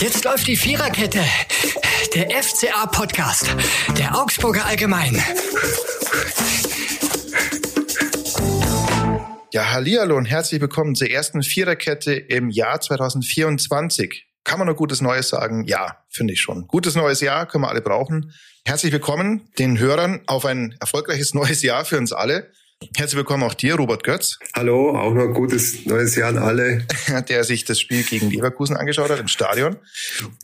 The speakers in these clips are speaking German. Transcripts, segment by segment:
Jetzt läuft die Viererkette. Der FCA-Podcast. Der Augsburger Allgemein. Ja, hallihallo und herzlich willkommen zur ersten Viererkette im Jahr 2024. Kann man noch gutes Neues sagen? Ja, finde ich schon. Gutes neues Jahr können wir alle brauchen. Herzlich willkommen den Hörern auf ein erfolgreiches neues Jahr für uns alle. Herzlich willkommen auch dir, Robert Götz. Hallo, auch noch ein gutes neues Jahr an alle. Der sich das Spiel gegen Leverkusen angeschaut hat im Stadion.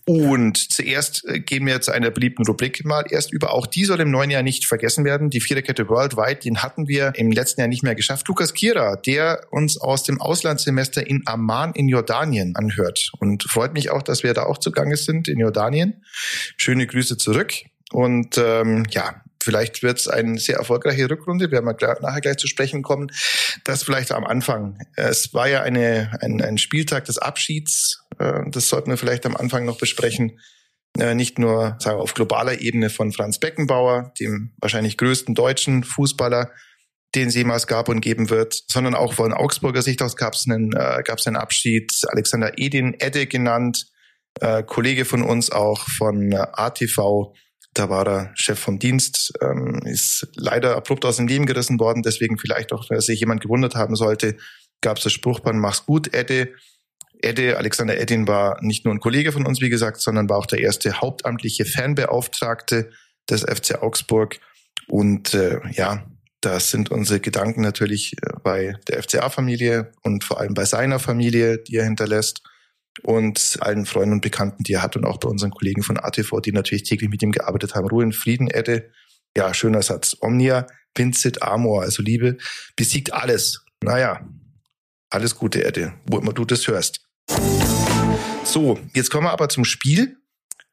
Und zuerst äh, gehen wir zu einer beliebten Rubrik mal erst über. Auch die soll im neuen Jahr nicht vergessen werden. Die Viererkette Worldwide, den hatten wir im letzten Jahr nicht mehr geschafft. Lukas Kira, der uns aus dem Auslandssemester in Amman in Jordanien anhört. Und freut mich auch, dass wir da auch zugange sind in Jordanien. Schöne Grüße zurück. Und ähm, ja, Vielleicht wird es eine sehr erfolgreiche Rückrunde, werden wir nachher gleich zu sprechen kommen. Das vielleicht am Anfang. Es war ja eine, ein, ein Spieltag des Abschieds. Äh, das sollten wir vielleicht am Anfang noch besprechen. Äh, nicht nur sagen wir, auf globaler Ebene von Franz Beckenbauer, dem wahrscheinlich größten deutschen Fußballer, den es jemals gab und geben wird, sondern auch von Augsburger Sicht aus gab es einen, äh, gab's einen Abschied. Alexander Edin, Edde genannt, äh, Kollege von uns auch von äh, ATV, da war er Chef vom Dienst, ähm, ist leider abrupt aus dem Leben gerissen worden. Deswegen vielleicht auch, wenn sich jemand gewundert haben sollte, gab es das Spruchband, mach's gut, Edde. Edde, Alexander Eddin war nicht nur ein Kollege von uns, wie gesagt, sondern war auch der erste hauptamtliche Fanbeauftragte des FC Augsburg. Und äh, ja, da sind unsere Gedanken natürlich äh, bei der FCA-Familie und vor allem bei seiner Familie, die er hinterlässt und allen Freunden und Bekannten, die er hat und auch bei unseren Kollegen von ATV, die natürlich täglich mit ihm gearbeitet haben. Ruhe in Frieden, Edde. Ja, schöner Satz. Omnia, Vincit, Amor, also Liebe, besiegt alles. Naja, alles Gute, Edde, wo immer du das hörst. So, jetzt kommen wir aber zum Spiel.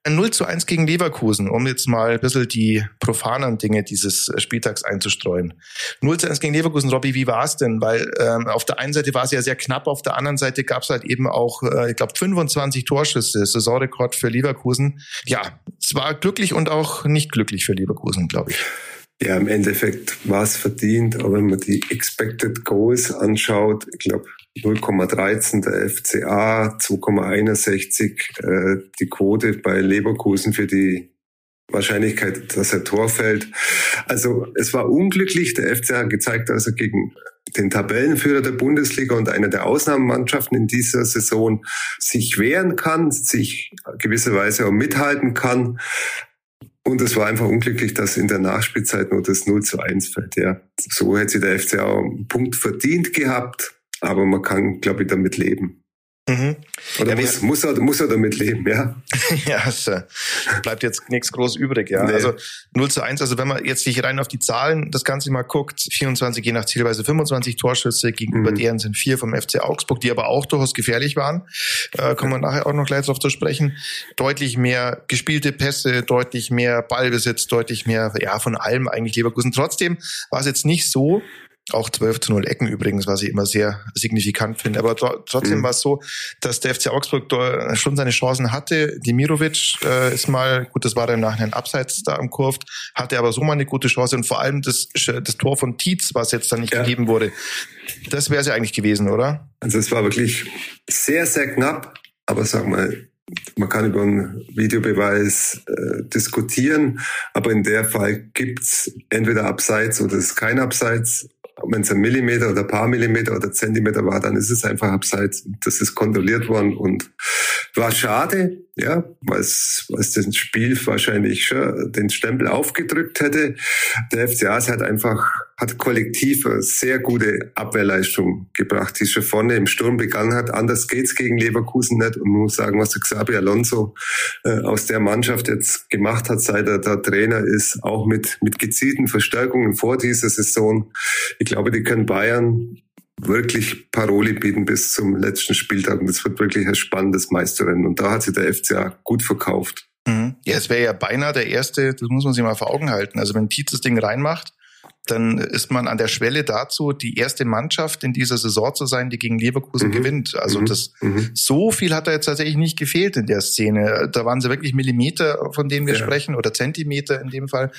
Ein 0 zu 1 gegen Leverkusen, um jetzt mal ein bisschen die profanen Dinge dieses Spieltags einzustreuen. 0 zu 1 gegen Leverkusen, Robby, wie war es denn? Weil ähm, auf der einen Seite war es ja sehr knapp, auf der anderen Seite gab es halt eben auch, äh, ich glaube, 25 Torschüsse, Saisonrekord für Leverkusen. Ja, es war glücklich und auch nicht glücklich für Leverkusen, glaube ich. Ja, im Endeffekt war es verdient, aber wenn man die Expected Goals anschaut, ich glaube 0,13 der FCA, 2,61 äh, die Quote bei Leverkusen für die Wahrscheinlichkeit, dass er Tor fällt. Also es war unglücklich. Der FCA hat gezeigt, dass er gegen den Tabellenführer der Bundesliga und einer der Ausnahmemannschaften in dieser Saison sich wehren kann, sich gewisserweise auch mithalten kann. Und es war einfach unglücklich, dass in der Nachspielzeit nur das 0 zu 1 fällt. Ja. So hätte sich der FCA einen Punkt verdient gehabt aber man kann, glaube ich, damit leben. Mhm. Oder ja, muss, muss, er, muss er damit leben, ja? ja, es äh, bleibt jetzt nichts groß übrig, ja. Nee. Also 0 zu 1, also wenn man jetzt sich rein auf die Zahlen das Ganze mal guckt, 24 je nach Zielweise 25 Torschüsse, gegenüber mhm. deren sind vier vom FC Augsburg, die aber auch durchaus gefährlich waren. Äh, kommen wir nachher auch noch gleich drauf zu sprechen. Deutlich mehr gespielte Pässe, deutlich mehr Ballbesitz, deutlich mehr, ja, von allem eigentlich Leverkusen. Trotzdem war es jetzt nicht so, auch 12 zu 0 Ecken übrigens, was ich immer sehr signifikant finde. Aber trotzdem mhm. war es so, dass der FC Augsburg da schon seine Chancen hatte. Dimirovic äh, ist mal, gut, das war dann im Nachhinein abseits da am Kurve, hatte aber so mal eine gute Chance. Und vor allem das, das Tor von Tietz, was jetzt dann nicht ja. gegeben wurde, das wäre es ja eigentlich gewesen, oder? Also es war wirklich sehr, sehr knapp. Aber sag mal, man kann über einen Videobeweis äh, diskutieren, aber in der Fall gibt's entweder Abseits oder es ist kein Abseits wenn es ein Millimeter oder ein paar Millimeter oder Zentimeter war, dann ist es einfach abseits. Das ist kontrolliert worden und war schade, ja, weil es das Spiel wahrscheinlich schon den Stempel aufgedrückt hätte. Der FCA hat einfach, hat kollektiv eine sehr gute Abwehrleistung gebracht, die schon vorne im Sturm begangen hat. Anders geht's gegen Leverkusen nicht und muss sagen, was der Xabi Alonso äh, aus der Mannschaft jetzt gemacht hat, seit er da Trainer ist, auch mit, mit gezielten Verstärkungen vor dieser Saison. Ich glaube, die können Bayern wirklich Paroli bieten bis zum letzten Spieltag. Und das wird wirklich ein spannendes Meisterrennen. Und da hat sich der FCA gut verkauft. Mhm. Ja, es wäre ja beinahe der erste, das muss man sich mal vor Augen halten. Also wenn Tietz das Ding reinmacht, dann ist man an der Schwelle dazu, die erste Mannschaft in dieser Saison zu sein, die gegen Leverkusen mhm. gewinnt. Also mhm. das mhm. so viel hat da jetzt tatsächlich nicht gefehlt in der Szene. Da waren sie wirklich Millimeter, von denen wir ja. sprechen, oder Zentimeter in dem Fall.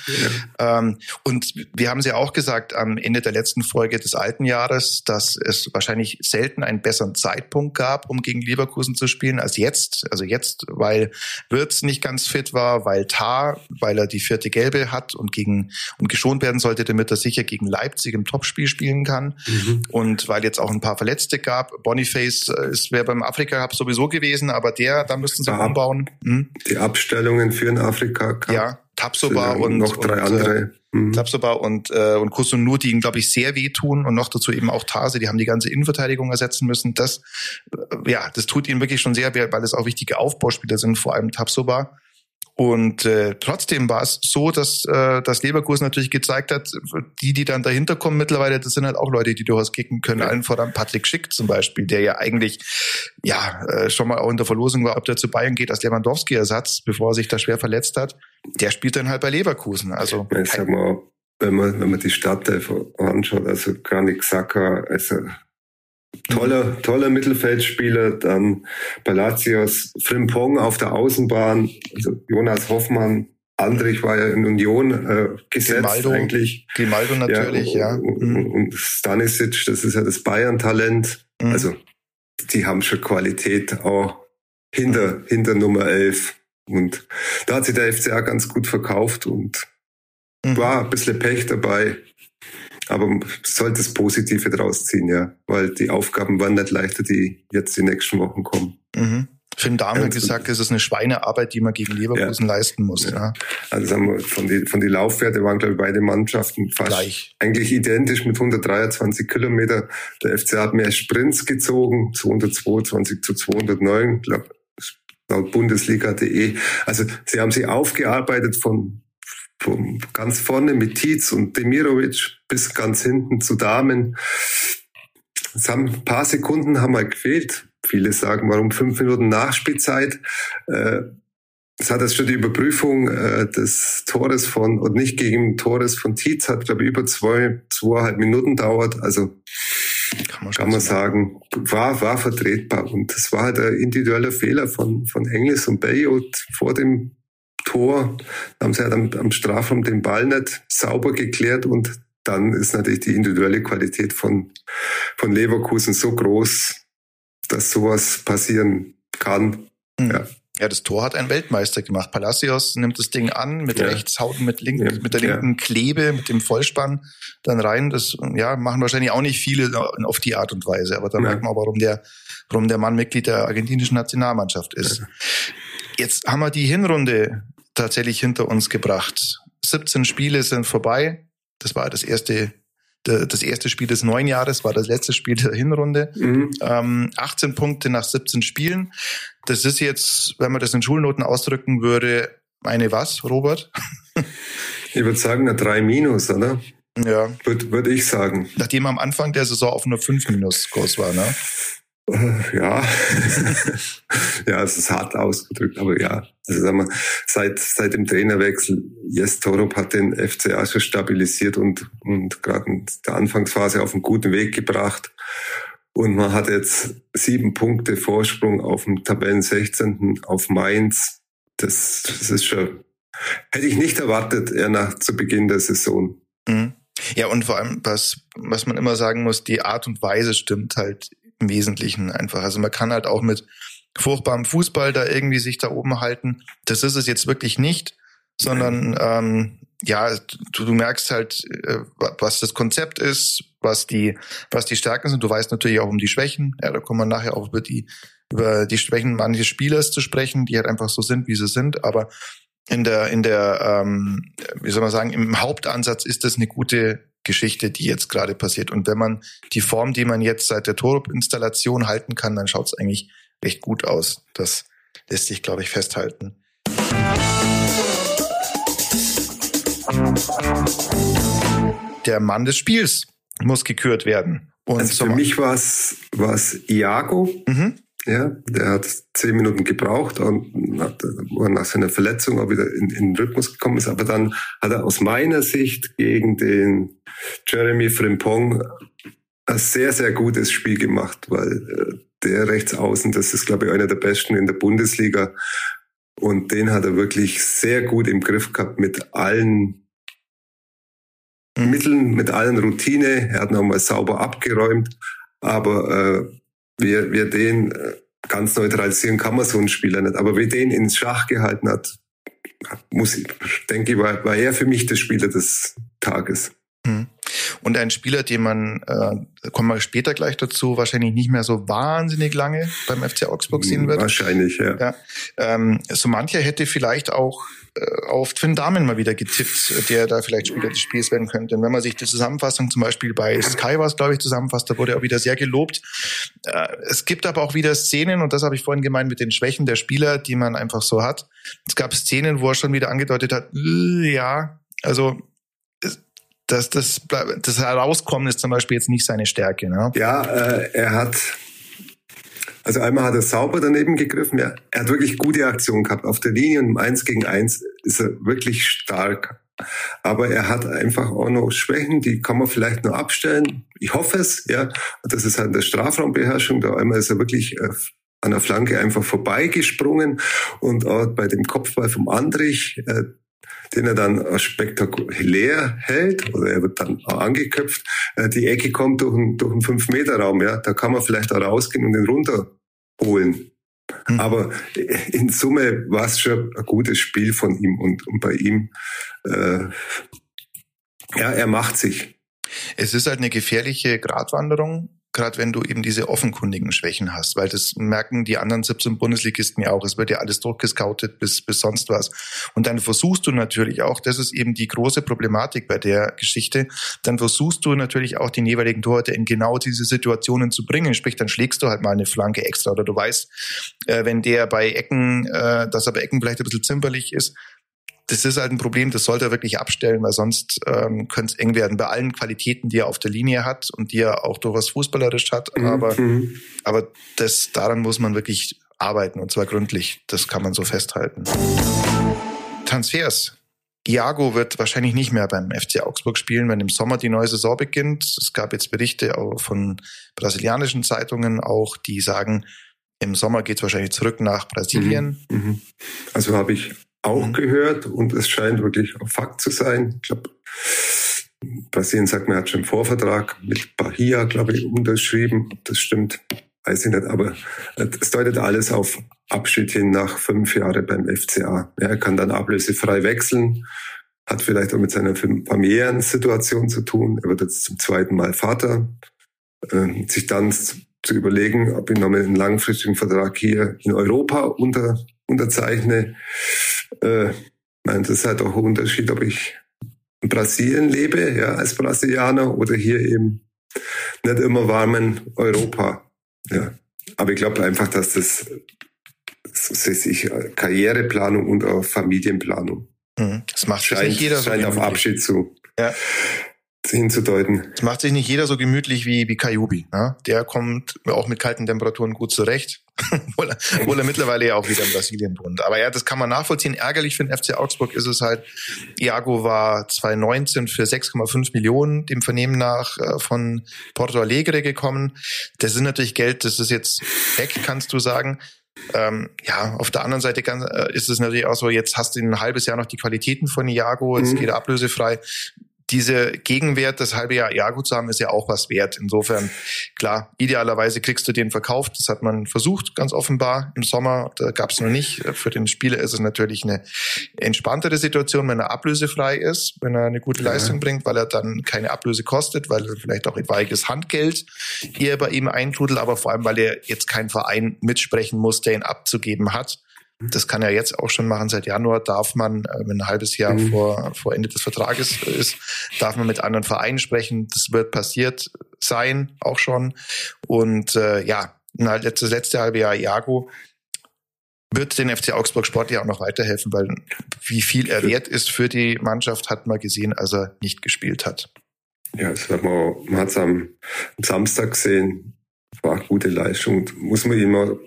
Ja. Ähm, und wir haben sie auch gesagt am Ende der letzten Folge des alten Jahres, dass es wahrscheinlich selten einen besseren Zeitpunkt gab, um gegen Leverkusen zu spielen als jetzt. Also jetzt, weil Wirtz nicht ganz fit war, weil Tar, weil er die vierte Gelbe hat und gegen und geschont werden sollte, damit er sicher gegen Leipzig im Topspiel spielen kann. Mhm. Und weil jetzt auch ein paar Verletzte gab, Boniface äh, ist wäre beim Afrika Cup sowieso gewesen, aber der, da müssten sie ja, umbauen. Hm? Die Abstellungen für den Afrika Cup. Ja, Tapsoba und noch drei und, andere. Äh, mhm. Tapsoba und äh, und Kusunu, die ihm glaube ich sehr wehtun und noch dazu eben auch Tase, die haben die ganze Innenverteidigung ersetzen müssen. Das äh, ja, das tut ihnen wirklich schon sehr, weil es auch wichtige Aufbauspieler sind, vor allem Tapsoba. Und äh, trotzdem war es so, dass, äh, dass Leverkusen natürlich gezeigt hat, die, die dann dahinter kommen mittlerweile, das sind halt auch Leute, die durchaus kicken können. Ja. Allen voran Patrick Schick zum Beispiel, der ja eigentlich ja äh, schon mal auch in der Verlosung war, ob der zu Bayern geht als Lewandowski-Ersatz, bevor er sich da schwer verletzt hat. Der spielt dann halt bei Leverkusen. Also ich sag mal, wenn man, wenn man die Startelf anschaut, also Granit Xhaka, also Toller, toller Mittelfeldspieler, dann Palacios, Frimpong auf der Außenbahn, also Jonas Hoffmann, Andrich war ja in Union äh, gesetzt Grimaldo, eigentlich. Grimaldo natürlich, ja. Und, mhm. und Stanisic, das ist ja das Bayern-Talent. Mhm. Also die haben schon Qualität auch hinter, hinter Nummer 11. Und da hat sich der FCA ganz gut verkauft und mhm. war ein bisschen Pech dabei. Aber man sollte das Positive draus ziehen, ja. Weil die Aufgaben waren nicht leichter, die jetzt die nächsten Wochen kommen. Mhm. Finn Dahm hat gesagt, es ist eine Schweinearbeit, die man gegen Leverkusen ja. leisten muss. Ja. ja. Also sagen wir, von den von die Laufwerte waren, glaube ich, beide Mannschaften fast Gleich. eigentlich identisch mit 123 Kilometer. Der FC hat mehr Sprints gezogen, 222 zu 209, glaube laut Bundesliga.de. Also sie haben sie aufgearbeitet von von ganz vorne mit Tietz und Demirovic bis ganz hinten zu Damen. Es haben ein paar Sekunden haben mal gefehlt. Viele sagen, warum fünf Minuten Nachspielzeit? Äh, es hat jetzt schon die Überprüfung äh, des Tores von, und nicht gegen Tores von Tietz, hat, glaube ich, über zwei, zweieinhalb Minuten dauert. Also kann man, kann man sagen, war, war vertretbar. Und das war halt ein individueller Fehler von, von Engels und Bayot vor dem Tor. Da haben sie halt am, am Strafraum den Ball nicht sauber geklärt und dann ist natürlich die individuelle Qualität von, von Leverkusen so groß, dass sowas passieren kann. Mhm. Ja. Ja, das Tor hat ein Weltmeister gemacht. Palacios nimmt das Ding an, mit ja. rechts haut mit, link, ja. mit der linken ja. Klebe, mit dem Vollspann dann rein. Das ja, machen wahrscheinlich auch nicht viele auf die Art und Weise. Aber da merkt man auch, warum der, warum der Mann Mitglied der argentinischen Nationalmannschaft ist. Jetzt haben wir die Hinrunde tatsächlich hinter uns gebracht. 17 Spiele sind vorbei. Das war das erste, das erste Spiel des neuen Jahres, war das letzte Spiel der Hinrunde. Mhm. Ähm, 18 Punkte nach 17 Spielen. Das ist jetzt, wenn man das in Schulnoten ausdrücken würde, eine was, Robert? ich würde sagen, eine 3 minus, oder? Ja. Würde würd ich sagen. Nachdem am Anfang der Saison auf nur 5 minus Kurs war, ne? Äh, ja, ja, es ist hart ausgedrückt, aber ja. Also sagen wir, seit, seit dem Trainerwechsel, Jes Torup hat den FCA schon stabilisiert und, und gerade in der Anfangsphase auf einen guten Weg gebracht. Und man hat jetzt sieben Punkte Vorsprung auf dem Tabellen 16. auf Mainz. Das, das ist schon, hätte ich nicht erwartet, eher nach zu Beginn der Saison. Mhm. Ja, und vor allem, was, was man immer sagen muss, die Art und Weise stimmt halt im Wesentlichen einfach. Also man kann halt auch mit furchtbarem Fußball da irgendwie sich da oben halten. Das ist es jetzt wirklich nicht, sondern ähm, ja, du, du merkst halt, äh, was das Konzept ist, was die, was die Stärken sind. Du weißt natürlich auch um die Schwächen. Ja, da kommen wir nachher auch über die, über die Schwächen manches Spielers zu sprechen, die halt einfach so sind, wie sie sind. Aber in der, in der, ähm, wie soll man sagen, im Hauptansatz ist das eine gute Geschichte, die jetzt gerade passiert. Und wenn man die Form, die man jetzt seit der Torup-Installation halten kann, dann schaut es eigentlich recht gut aus. Das lässt sich, glaube ich, festhalten. Der Mann des Spiels muss gekürt werden. Und also für mich war es Iago. Mhm. Ja, der hat zehn Minuten gebraucht und hat, war nach seiner Verletzung auch wieder in, in den Rhythmus gekommen ist. Aber dann hat er aus meiner Sicht gegen den Jeremy Frimpong ein sehr, sehr gutes Spiel gemacht, weil äh, der Rechtsaußen, das ist, glaube ich, einer der besten in der Bundesliga. Und den hat er wirklich sehr gut im Griff gehabt mit allen mhm. Mitteln, mit allen Routine. Er hat nochmal sauber abgeräumt. Aber äh, wie, wie den äh, ganz neutralisieren kann man so einen Spieler nicht. Aber wie den ins Schach gehalten hat, muss ich, denke ich, war, war er für mich der Spieler des Tages. Hm. Und ein Spieler, den man, äh, kommen wir später gleich dazu, wahrscheinlich nicht mehr so wahnsinnig lange beim FC Augsburg sehen wird. Wahrscheinlich, ja. ja ähm, so mancher hätte vielleicht auch äh, auf Twin Damen mal wieder getippt, der da vielleicht Spieler des Spiels werden könnte. Und wenn man sich die Zusammenfassung zum Beispiel bei Sky war glaube ich, zusammenfasst, da wurde er auch wieder sehr gelobt. Äh, es gibt aber auch wieder Szenen, und das habe ich vorhin gemeint mit den Schwächen der Spieler, die man einfach so hat. Es gab Szenen, wo er schon wieder angedeutet hat, äh, ja, also das, das, das Herauskommen ist zum Beispiel jetzt nicht seine Stärke. Ne? Ja, äh, er hat, also einmal hat er sauber daneben gegriffen. Ja, er hat wirklich gute Aktionen gehabt. Auf der Linie und im 1 gegen 1 ist er wirklich stark. Aber er hat einfach auch noch Schwächen, die kann man vielleicht nur abstellen. Ich hoffe es, ja. Das ist halt in der Strafraumbeherrschung. Da einmal ist er wirklich äh, an der Flanke einfach vorbeigesprungen und auch bei dem Kopfball vom Andrich, äh, den er dann spektakulär hält oder er wird dann angeköpft. Äh, die Ecke kommt durch einen, durch einen 5-Meter-Raum, ja. Da kann man vielleicht auch rausgehen und den runterholen. Hm. Aber in Summe war es schon ein gutes Spiel von ihm und, und bei ihm, äh, ja, er macht sich. Es ist halt eine gefährliche Gratwanderung, gerade wenn du eben diese offenkundigen Schwächen hast, weil das merken die anderen 17 Bundesligisten ja auch. Es wird ja alles durchgescoutet bis, bis sonst was. Und dann versuchst du natürlich auch, das ist eben die große Problematik bei der Geschichte, dann versuchst du natürlich auch den jeweiligen Torhüter in genau diese Situationen zu bringen. Sprich, dann schlägst du halt mal eine Flanke extra oder du weißt, äh, wenn der bei Ecken, äh, dass er bei Ecken vielleicht ein bisschen zimperlich ist, das ist halt ein Problem, das sollte er wirklich abstellen, weil sonst ähm, könnte es eng werden. Bei allen Qualitäten, die er auf der Linie hat und die er auch durchaus fußballerisch hat. Mhm. Aber, mhm. aber das, daran muss man wirklich arbeiten und zwar gründlich. Das kann man so festhalten. Transfers. Iago wird wahrscheinlich nicht mehr beim FC Augsburg spielen, wenn im Sommer die neue Saison beginnt. Es gab jetzt Berichte von brasilianischen Zeitungen auch, die sagen, im Sommer geht es wahrscheinlich zurück nach Brasilien. Mhm. mhm. Also habe ich auch mhm. gehört und es scheint wirklich Fakt zu sein. Ich glaube, Brasilien sagt, man hat schon einen Vorvertrag mit Bahia, glaube ich, unterschrieben. Das stimmt, weiß ich nicht. Aber es deutet alles auf Abschied hin nach fünf Jahren beim FCA. Ja, er kann dann ablösefrei wechseln, hat vielleicht auch mit seiner familiären Situation zu tun. Er wird jetzt zum zweiten Mal Vater. Äh, sich dann zu überlegen, ob ich nochmal einen langfristigen Vertrag hier in Europa unter, unterzeichne. Äh, das ist halt auch ein Unterschied, ob ich in Brasilien lebe, ja, als Brasilianer oder hier eben nicht immer warmen Europa. Ja. Aber ich glaube einfach, dass das, das ist ich, Karriereplanung und auch Familienplanung. Mhm. Das macht scheint, nicht jeder so scheint auf Abschied zu. Ja hinzudeuten. Es macht sich nicht jeder so gemütlich wie, wie Kajubi. Ne? Der kommt auch mit kalten Temperaturen gut zurecht, obwohl, er, obwohl er mittlerweile ja auch wieder in Brasilien wohnt. Aber ja, das kann man nachvollziehen. Ärgerlich für den FC Augsburg ist es halt, Iago war 2019 für 6,5 Millionen dem Vernehmen nach äh, von Porto Alegre gekommen. Das ist natürlich Geld, das ist jetzt weg, kannst du sagen. Ähm, ja, auf der anderen Seite kann, äh, ist es natürlich auch so, jetzt hast du ein halbes Jahr noch die Qualitäten von Iago, jetzt mhm. geht er ablösefrei diese Gegenwert, das halbe Jahr Iago zu haben, ist ja auch was wert. Insofern, klar, idealerweise kriegst du den verkauft. Das hat man versucht, ganz offenbar im Sommer. Da gab es noch nicht. Für den Spieler ist es natürlich eine entspanntere Situation, wenn er ablösefrei ist, wenn er eine gute Leistung bringt, weil er dann keine Ablöse kostet, weil er vielleicht auch etwaiges Handgeld eher bei ihm eintrudelt, aber vor allem, weil er jetzt kein Verein mitsprechen muss, der ihn abzugeben hat. Das kann er jetzt auch schon machen. Seit Januar darf man, äh, wenn ein halbes Jahr mhm. vor, vor Ende des Vertrages ist, darf man mit anderen Vereinen sprechen. Das wird passiert sein, auch schon. Und äh, ja, das letzte halbe Jahr Iago wird den FC Augsburg Sport ja auch noch weiterhelfen, weil wie viel er wert ist für die Mannschaft, hat man gesehen, als er nicht gespielt hat. Ja, das hat man, man hat es am Samstag gesehen war gute Leistung. Muss man immer,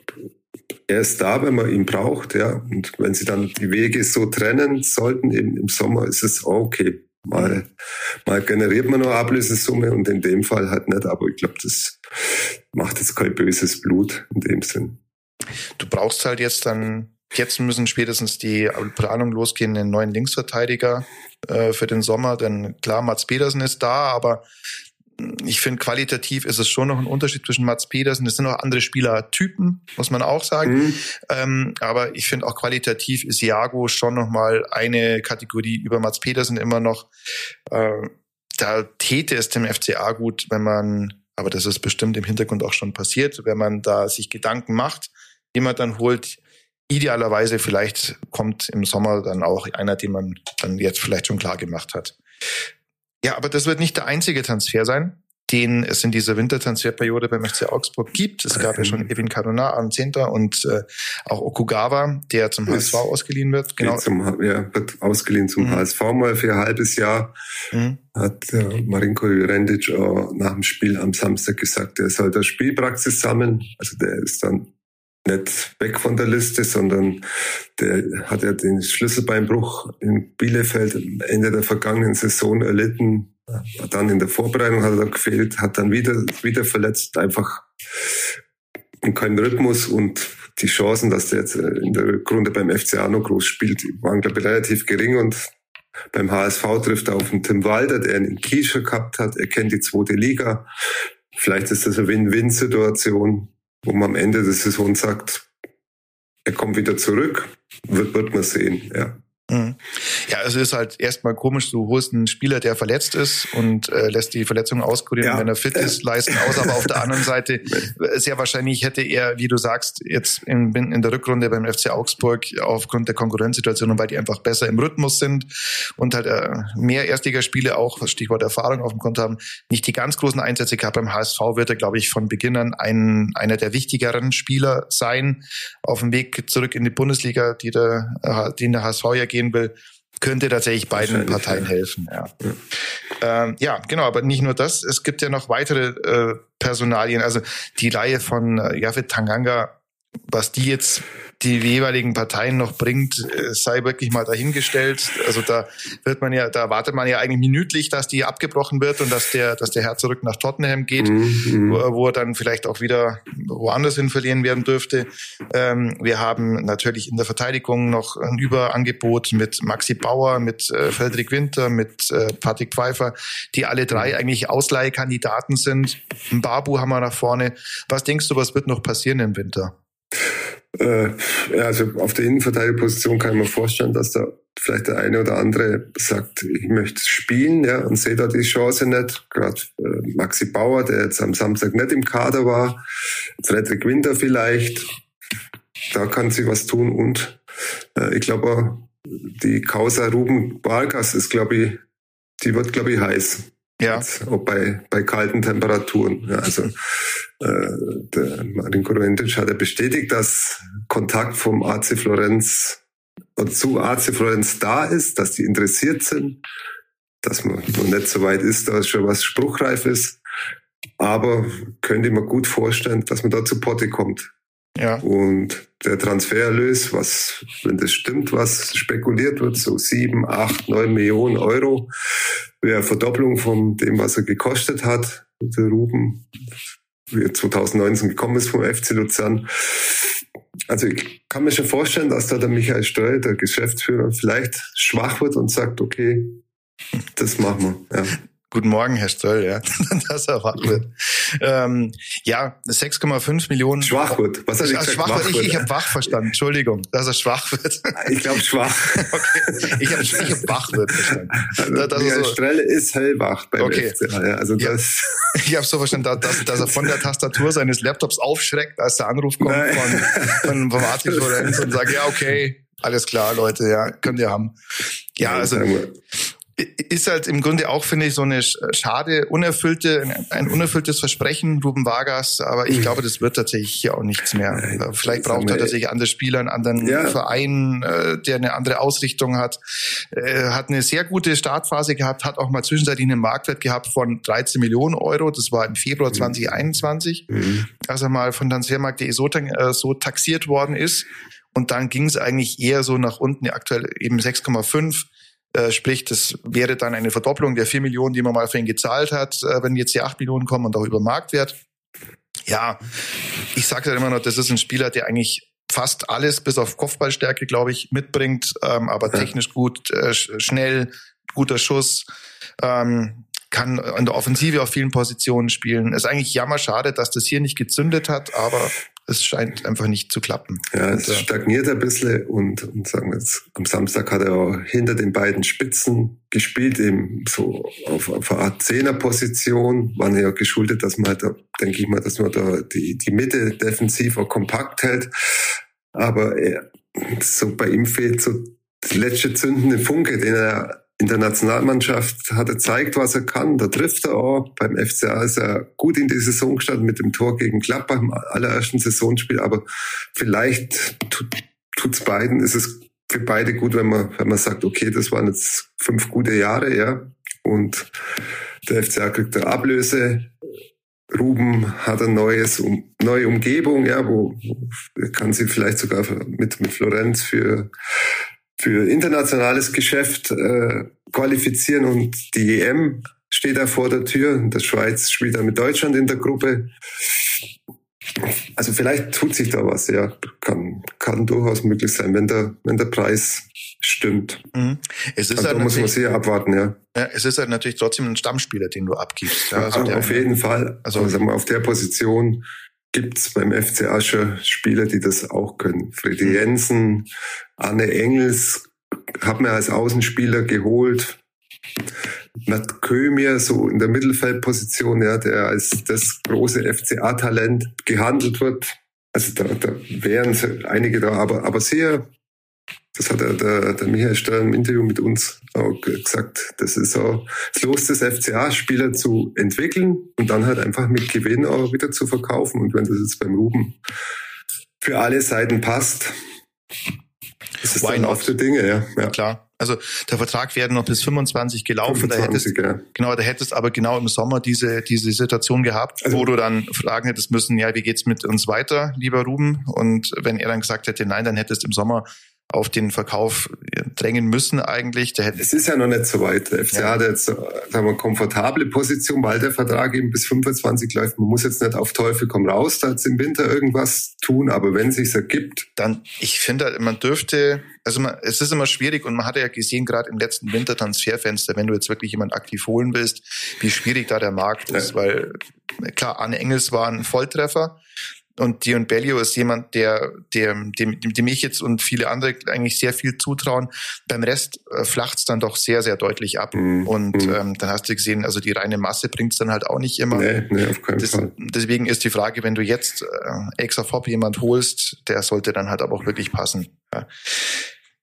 er ist da, wenn man ihn braucht, ja. Und wenn sie dann die Wege so trennen sollten im, im Sommer, ist es okay. Mal, mal generiert man nur Ablösesumme und in dem Fall halt nicht. Aber ich glaube, das macht jetzt kein böses Blut in dem Sinn. Du brauchst halt jetzt dann Jetzt müssen spätestens die Planung losgehen, den neuen Linksverteidiger äh, für den Sommer. Denn klar, Mats Pedersen ist da, aber ich finde, qualitativ ist es schon noch ein Unterschied zwischen Mats Pedersen. Es sind auch andere Spielertypen, muss man auch sagen. Mhm. Ähm, aber ich finde auch qualitativ ist Iago schon noch mal eine Kategorie über Mats Pedersen immer noch. Äh, da täte es dem FCA gut, wenn man, aber das ist bestimmt im Hintergrund auch schon passiert, wenn man da sich Gedanken macht, die man dann holt. Idealerweise vielleicht kommt im Sommer dann auch einer, den man dann jetzt vielleicht schon klar gemacht hat. Ja, aber das wird nicht der einzige Transfer sein, den es in dieser Wintertransferperiode beim FC Augsburg gibt. Es gab ja schon Evin Cardona am Zehnter und äh, auch Okugawa, der zum HSV ausgeliehen wird. Genau. Zum, ja, wird ausgeliehen zum mhm. HSV mal für ein halbes Jahr. Mhm. Hat äh, Marinko Jurendic äh, nach dem Spiel am Samstag gesagt, er soll da Spielpraxis sammeln. Also der ist dann nicht weg von der Liste, sondern der hat ja den Schlüsselbeinbruch in Bielefeld am Ende der vergangenen Saison erlitten. Dann in der Vorbereitung hat er gefehlt, hat dann wieder, wieder verletzt, einfach in keinen Rhythmus und die Chancen, dass der jetzt in der Grunde beim FCA noch groß spielt, waren, glaube ich, relativ gering und beim HSV trifft er auf den Tim Walder, der in Kiescher gehabt hat. Er kennt die zweite Liga. Vielleicht ist das eine Win-Win-Situation wo man am Ende der Saison sagt, er kommt wieder zurück, wird, wird man sehen, ja. Mhm. Ja, es ist halt erstmal komisch, du holst einen Spieler, der verletzt ist und äh, lässt die Verletzung auskurieren, ja. wenn er fit ist, leisten aus. Aber auf der anderen Seite, sehr wahrscheinlich hätte er, wie du sagst, jetzt in, in der Rückrunde beim FC Augsburg aufgrund der Konkurrenzsituation und weil die einfach besser im Rhythmus sind und halt äh, mehr Erstligaspiele auch, Stichwort Erfahrung auf dem Konto haben, nicht die ganz großen Einsätze gehabt. Beim HSV wird er, glaube ich, von Beginn an ein, einer der wichtigeren Spieler sein auf dem Weg zurück in die Bundesliga, die der, äh, den der HSV ja gehen will, könnte tatsächlich beiden Parteien ja. helfen. Ja. Ja. Ähm, ja, genau, aber nicht nur das, es gibt ja noch weitere äh, Personalien, also die Reihe von äh, Jafet Tanganga, was die jetzt die jeweiligen Parteien noch bringt, äh, sei wirklich mal dahingestellt. Also da wird man ja, da erwartet man ja eigentlich minütlich, dass die abgebrochen wird und dass der, dass der Herr zurück nach Tottenham geht, mhm. wo, wo, er dann vielleicht auch wieder woanders hin verlieren werden dürfte. Ähm, wir haben natürlich in der Verteidigung noch ein Überangebot mit Maxi Bauer, mit äh, Frederik Winter, mit äh, Patrick Pfeiffer, die alle drei eigentlich Ausleihkandidaten sind. Babu haben wir nach vorne. Was denkst du, was wird noch passieren im Winter? Äh, also auf der Innenverteidigerposition kann ich mir vorstellen, dass da vielleicht der eine oder andere sagt, ich möchte spielen, ja, und sehe da die Chance nicht. Gerade äh, Maxi Bauer, der jetzt am Samstag nicht im Kader war, Frederik Winter vielleicht, da kann sie was tun und äh, ich glaube, die Causa Ruben Vargas ist, glaube ich, die wird, glaube ich, heiß. Ja. Auch bei, bei kalten Temperaturen. Ja, also äh, der Marin Koroventic hat ja bestätigt, dass Kontakt vom AC Florenz zu AC Florenz da ist, dass die interessiert sind, dass man noch nicht so weit ist, dass schon was spruchreif ist. Aber könnte ich mir gut vorstellen, dass man da zu Potte kommt. Ja. Und der Transfererlös, was, wenn das stimmt, was spekuliert wird, so sieben, acht, neun Millionen Euro, wäre Verdopplung von dem, was er gekostet hat. Der Ruben, wie er 2019 gekommen ist vom FC Luzern. Also ich kann mir schon vorstellen, dass da der Michael Steuer, der Geschäftsführer, vielleicht schwach wird und sagt, okay, das machen wir. Ja. Guten Morgen, Herr Stöll, ja, dass er wach wird. Ähm, ja, 6,5 Millionen. Schwach wird. Was hat er gesagt? Schwach, schwach wird. Ich, ich habe wach verstanden. Entschuldigung, dass er schwach wird. Ich glaube schwach. okay. Ich habe ich hab wach wird verstanden. Also, das, die so. Strelle ist hellwach beim okay. FCA. Ja, also ja. das. Ich habe so verstanden, dass, dass er von der Tastatur seines Laptops aufschreckt, als der Anruf kommt Nein. von, von, vom Arzt Florenz und sagt, ja, okay, alles klar, Leute, ja, könnt ihr haben. Ja, also ist halt im Grunde auch, finde ich, so eine schade, unerfüllte, ein unerfülltes Versprechen, Ruben Vargas. Aber ich mhm. glaube, das wird tatsächlich hier auch nichts mehr. Nein, Vielleicht braucht er tatsächlich andere Spieler, einen anderen ja. Verein, äh, der eine andere Ausrichtung hat. Er hat eine sehr gute Startphase gehabt, hat auch mal zwischenzeitlich einen Marktwert gehabt von 13 Millionen Euro. Das war im Februar 2021, mhm. als er mal von Transfermarkt.de so, äh, so taxiert worden ist. Und dann ging es eigentlich eher so nach unten, aktuell eben 6,5 äh, sprich, das wäre dann eine Verdopplung der vier Millionen, die man mal für ihn gezahlt hat, äh, wenn jetzt die acht Millionen kommen und auch über Marktwert. Ja, ich sage ja immer noch, das ist ein Spieler, der eigentlich fast alles bis auf Kopfballstärke, glaube ich, mitbringt, ähm, aber ja. technisch gut, äh, schnell, guter Schuss, ähm, kann in der Offensive auf vielen Positionen spielen. Ist eigentlich jammerschade, dass das hier nicht gezündet hat, aber es scheint einfach nicht zu klappen. Ja, es und, äh, stagniert ein bisschen und, und sagen wir jetzt, am Samstag hat er auch hinter den beiden Spitzen gespielt, eben so auf, auf einer Art Zehnerposition, waren ja geschuldet, dass man halt, denke ich mal, dass man da die, die Mitte defensiv auch kompakt hält. Aber er, so bei ihm fehlt so der letzte zündende Funke, den er in der Nationalmannschaft hat er gezeigt, was er kann. Da trifft er auch. Beim FCA ist er gut in die Saison gestanden mit dem Tor gegen Gladbach im allerersten Saisonspiel. Aber vielleicht tut es beiden, ist es für beide gut, wenn man, wenn man sagt, okay, das waren jetzt fünf gute Jahre, ja. Und der FCA kriegt eine Ablöse. Ruben hat ein neues, um, neue Umgebung, ja, wo, wo kann sie vielleicht sogar mit, mit Florenz für für internationales Geschäft äh, qualifizieren und die EM steht da vor der Tür. Der Schweiz spielt da mit Deutschland in der Gruppe. Also vielleicht tut sich da was, ja. Kann, kann durchaus möglich sein, wenn der, wenn der Preis stimmt. Mhm. Es ist also halt da muss man sehr abwarten, ja. ja. Es ist halt natürlich trotzdem ein Stammspieler, den du abgibst. Ja, also auf jeden Fall. Also, also auf der Position gibt es beim FC Ascher Spieler, die das auch können. Freddy. Jensen, Anne Engels hat mir als Außenspieler geholt. Matt Kömier, so in der Mittelfeldposition, ja, der als das große FCA-Talent gehandelt wird. Also da, da wären einige da, aber, aber sehr das hat der, der, Michael Stern im Interview mit uns auch gesagt. Das ist so das Los des FCA-Spieler zu entwickeln und dann halt einfach mit Gewinn auch wieder zu verkaufen. Und wenn das jetzt beim Ruben für alle Seiten passt, das ist Why dann not? der Dinge, ja. ja. Klar. Also der Vertrag wäre noch bis 25 gelaufen. 25, da hättest, ja. Genau, da hättest aber genau im Sommer diese, diese Situation gehabt, also, wo du dann fragen hättest müssen, ja, wie geht's mit uns weiter, lieber Ruben? Und wenn er dann gesagt hätte, nein, dann hättest im Sommer auf den Verkauf drängen müssen eigentlich. Der hätte es ist ja noch nicht so weit. Der FCA ja. hat jetzt sagen wir, eine komfortable Position, weil der Vertrag eben bis 25 läuft. Man muss jetzt nicht auf Teufel komm raus, da jetzt im Winter irgendwas tun, aber wenn es sich ergibt. Dann, ich finde, man dürfte, also man, es ist immer schwierig und man hat ja gesehen, gerade im letzten Wintertransferfenster, wenn du jetzt wirklich jemand aktiv holen willst, wie schwierig da der Markt ist, ja. weil klar, Anne Engels war ein Volltreffer, und Dion Bellio ist jemand, der, der, dem, dem ich jetzt und viele andere eigentlich sehr viel zutrauen. Beim Rest äh, flacht es dann doch sehr, sehr deutlich ab. Mhm. Und mhm. ähm, dann hast du gesehen, also die reine Masse bringt es dann halt auch nicht immer. Nee, nee, auf keinen das, Fall. Deswegen ist die Frage, wenn du jetzt äh, ex of Hop jemand holst, der sollte dann halt aber auch wirklich passen. Ja.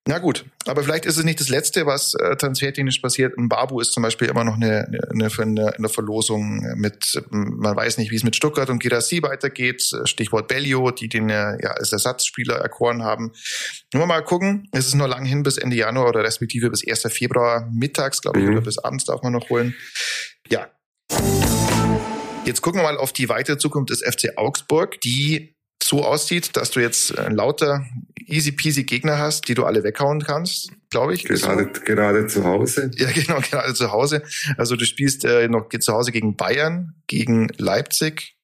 Na gut, aber vielleicht ist es nicht das Letzte, was äh, transfertechnisch passiert. Ein Babu ist zum Beispiel immer noch eine, eine, eine, eine Verlosung mit, man weiß nicht, wie es mit Stuttgart und Girassi weitergeht. Stichwort Bellio, die den äh, ja als Ersatzspieler erkoren haben. Nur mal gucken, es ist nur lang hin bis Ende Januar oder respektive bis 1. Februar mittags, glaube ich, mhm. oder bis abends darf man noch holen. Ja. Jetzt gucken wir mal auf die weitere Zukunft des FC Augsburg, die so aussieht, dass du jetzt äh, lauter easy peasy Gegner hast, die du alle weghauen kannst, glaube ich. Gerade, so. gerade zu Hause. Ja, genau, gerade zu Hause. Also du spielst äh, noch zu Hause gegen Bayern, gegen Leipzig.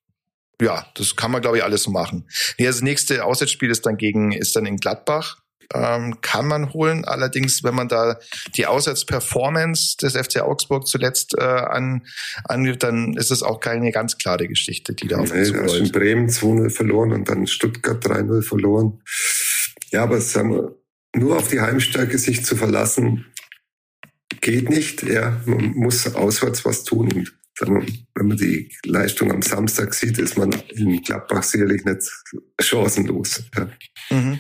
Ja, das kann man, glaube ich, alles so machen. Nee, das nächste Auswärtsspiel ist dann gegen, ist dann in Gladbach ähm, kann man holen. Allerdings, wenn man da die Auswärtsperformance des FC Augsburg zuletzt äh, an, angibt, dann ist es auch keine ganz klare Geschichte, die da auf uns nee, in Bremen 2-0 verloren und dann Stuttgart 3-0 verloren. Ja, aber sagen wir, nur auf die Heimstärke sich zu verlassen, geht nicht. Ja, man muss auswärts was tun. Und wir, wenn man die Leistung am Samstag sieht, ist man in Gladbach sicherlich nicht chancenlos. Ja. Mhm.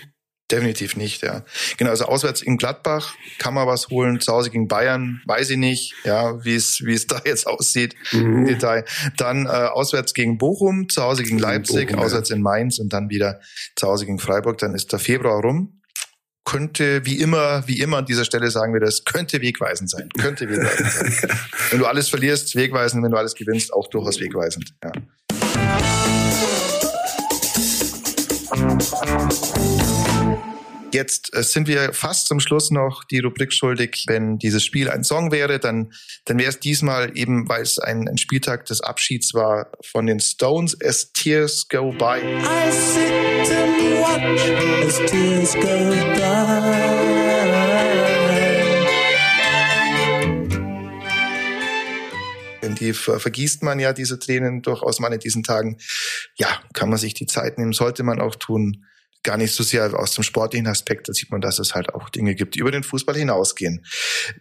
Definitiv nicht, ja. Genau, also auswärts in Gladbach kann man was holen, zu Hause gegen Bayern, weiß ich nicht, ja, wie es wie es da jetzt aussieht mhm. im Detail. Dann äh, auswärts gegen Bochum, zu Hause gegen Leipzig, Bochum, auswärts ja. in Mainz und dann wieder zu Hause gegen Freiburg. Dann ist der Februar rum. Könnte, wie immer, wie immer an dieser Stelle sagen wir das, könnte wegweisend sein. Könnte wegweisend sein. wenn du alles verlierst, wegweisend, wenn du alles gewinnst, auch durchaus wegweisend. Ja. Jetzt äh, sind wir fast zum Schluss noch die Rubrik schuldig. Wenn dieses Spiel ein Song wäre, dann, dann wäre es diesmal eben, weil es ein, ein Spieltag des Abschieds war, von den Stones As Tears Go By. I sit and watch as tears go by. die vergießt man ja diese Tränen durchaus mal in diesen Tagen. Ja, kann man sich die Zeit nehmen, sollte man auch tun gar nicht so sehr aus dem sportlichen Aspekt, da sieht man, dass es halt auch Dinge gibt, die über den Fußball hinausgehen.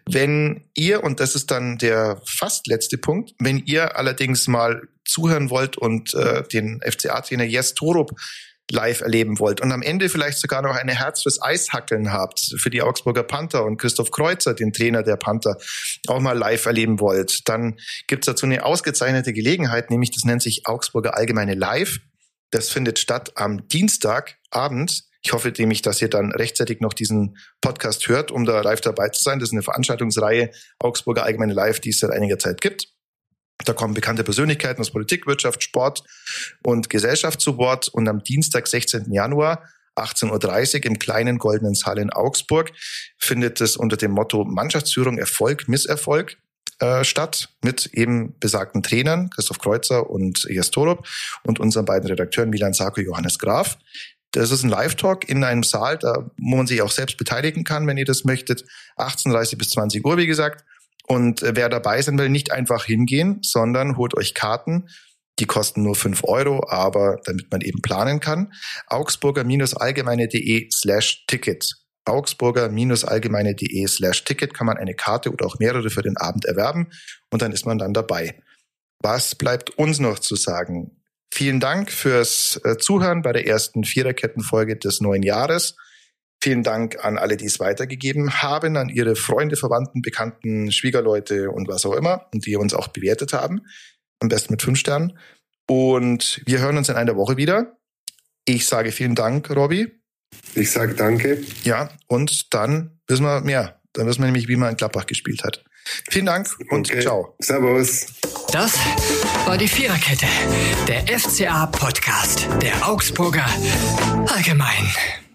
Wenn ihr, und das ist dann der fast letzte Punkt, wenn ihr allerdings mal zuhören wollt und äh, den FCA-Trainer Jes Torup live erleben wollt und am Ende vielleicht sogar noch eine Herz fürs Eishackeln habt für die Augsburger Panther und Christoph Kreuzer, den Trainer der Panther, auch mal live erleben wollt, dann gibt's dazu eine ausgezeichnete Gelegenheit, nämlich das nennt sich Augsburger Allgemeine Live. Das findet statt am Dienstagabend. Ich hoffe nämlich, dass ihr dann rechtzeitig noch diesen Podcast hört, um da live dabei zu sein. Das ist eine Veranstaltungsreihe Augsburger Allgemeine Live, die es seit einiger Zeit gibt. Da kommen bekannte Persönlichkeiten aus Politik, Wirtschaft, Sport und Gesellschaft zu Wort. Und am Dienstag, 16. Januar, 18.30 Uhr im kleinen Goldenen Saal in Augsburg findet es unter dem Motto Mannschaftsführung Erfolg, Misserfolg äh, statt mit eben besagten Trainern, Christoph Kreuzer und Jes Torup und unseren beiden Redakteuren Milan Sarko, Johannes Graf. Das ist ein Live-Talk in einem Saal, da wo man sich auch selbst beteiligen kann, wenn ihr das möchtet. 18.30 bis 20 Uhr, wie gesagt. Und äh, wer dabei sein will, nicht einfach hingehen, sondern holt euch Karten. Die kosten nur fünf Euro, aber damit man eben planen kann. Augsburger-allgemeine.de slash Ticket augsburger-allgemeine.de slash Ticket kann man eine Karte oder auch mehrere für den Abend erwerben und dann ist man dann dabei. Was bleibt uns noch zu sagen? Vielen Dank fürs äh, Zuhören bei der ersten Viererkettenfolge des neuen Jahres. Vielen Dank an alle, die es weitergegeben haben, an ihre Freunde, Verwandten, Bekannten, Schwiegerleute und was auch immer und die uns auch bewertet haben. Am besten mit fünf Sternen. Und wir hören uns in einer Woche wieder. Ich sage vielen Dank, Robby. Ich sage danke. Ja, und dann wissen wir mehr. Dann wissen wir nämlich, wie man in Klappbach gespielt hat. Vielen Dank und okay. ciao. Servus. Das war die Viererkette, der FCA-Podcast der Augsburger Allgemein.